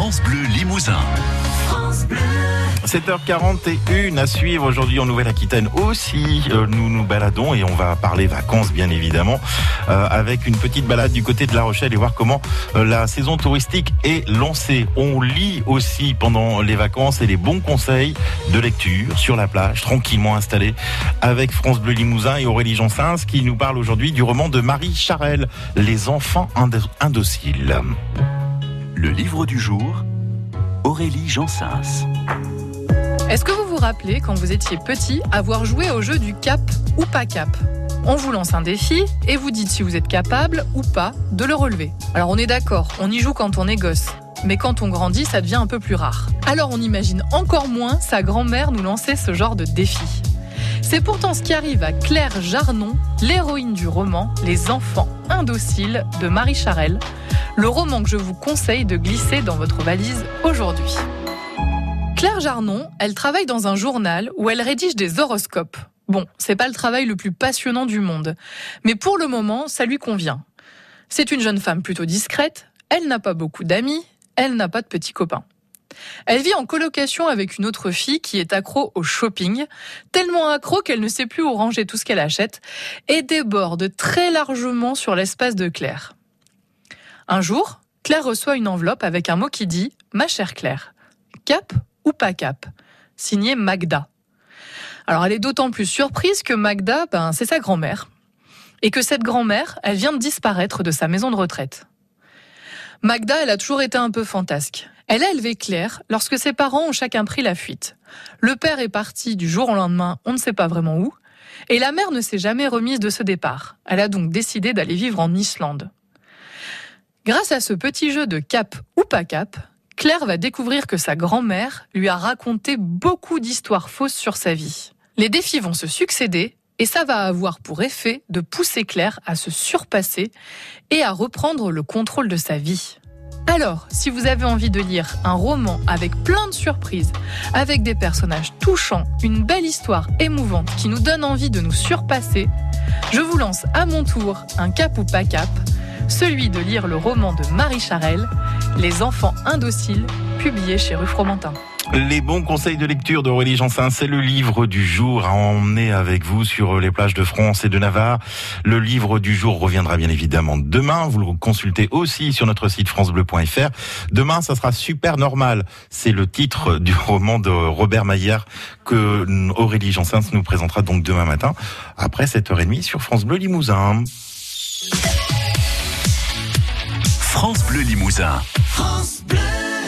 France Bleu Limousin. 7h41 à suivre aujourd'hui en Nouvelle-Aquitaine aussi. Euh, nous nous baladons et on va parler vacances bien évidemment euh, avec une petite balade du côté de La Rochelle et voir comment euh, la saison touristique est lancée. On lit aussi pendant les vacances et les bons conseils de lecture sur la plage, tranquillement installé avec France Bleu Limousin et Aurélie Jansens qui nous parle aujourd'hui du roman de Marie Charelle, Les enfants indociles. Le livre du jour, Aurélie Jansens. Est-ce que vous vous rappelez, quand vous étiez petit, avoir joué au jeu du cap ou pas cap? On vous lance un défi et vous dites si vous êtes capable ou pas de le relever. Alors on est d'accord, on y joue quand on est gosse. Mais quand on grandit, ça devient un peu plus rare. Alors on imagine encore moins sa grand-mère nous lancer ce genre de défi. C'est pourtant ce qui arrive à Claire Jarnon, l'héroïne du roman Les enfants indociles de Marie Charelle, le roman que je vous conseille de glisser dans votre valise aujourd'hui. Claire Jarnon, elle travaille dans un journal où elle rédige des horoscopes. Bon, c'est pas le travail le plus passionnant du monde, mais pour le moment, ça lui convient. C'est une jeune femme plutôt discrète, elle n'a pas beaucoup d'amis, elle n'a pas de petits copains. Elle vit en colocation avec une autre fille qui est accro au shopping, tellement accro qu'elle ne sait plus où ranger tout ce qu'elle achète, et déborde très largement sur l'espace de Claire. Un jour, Claire reçoit une enveloppe avec un mot qui dit ⁇ Ma chère Claire, cap ou pas cap ?⁇ signé Magda. Alors elle est d'autant plus surprise que Magda, ben, c'est sa grand-mère. Et que cette grand-mère, elle vient de disparaître de sa maison de retraite. Magda, elle a toujours été un peu fantasque. Elle a élevé Claire lorsque ses parents ont chacun pris la fuite. Le père est parti du jour au lendemain, on ne sait pas vraiment où, et la mère ne s'est jamais remise de ce départ. Elle a donc décidé d'aller vivre en Islande. Grâce à ce petit jeu de cap ou pas cap, Claire va découvrir que sa grand-mère lui a raconté beaucoup d'histoires fausses sur sa vie. Les défis vont se succéder et ça va avoir pour effet de pousser Claire à se surpasser et à reprendre le contrôle de sa vie. Alors, si vous avez envie de lire un roman avec plein de surprises, avec des personnages touchants, une belle histoire émouvante qui nous donne envie de nous surpasser, je vous lance à mon tour un cap ou pas cap, celui de lire le roman de Marie Charelle, Les enfants indociles, publié chez Rue Fromentin. Les bons conseils de lecture d'Aurélie Jansin, c'est le livre du jour à emmener avec vous sur les plages de France et de Navarre. Le livre du jour reviendra bien évidemment demain. Vous le consultez aussi sur notre site francebleu.fr. Demain, ça sera super normal. C'est le titre du roman de Robert Maillard que Aurélie Jansin nous présentera donc demain matin après 7h30 sur France Bleu Limousin. France Bleu Limousin. France Bleu.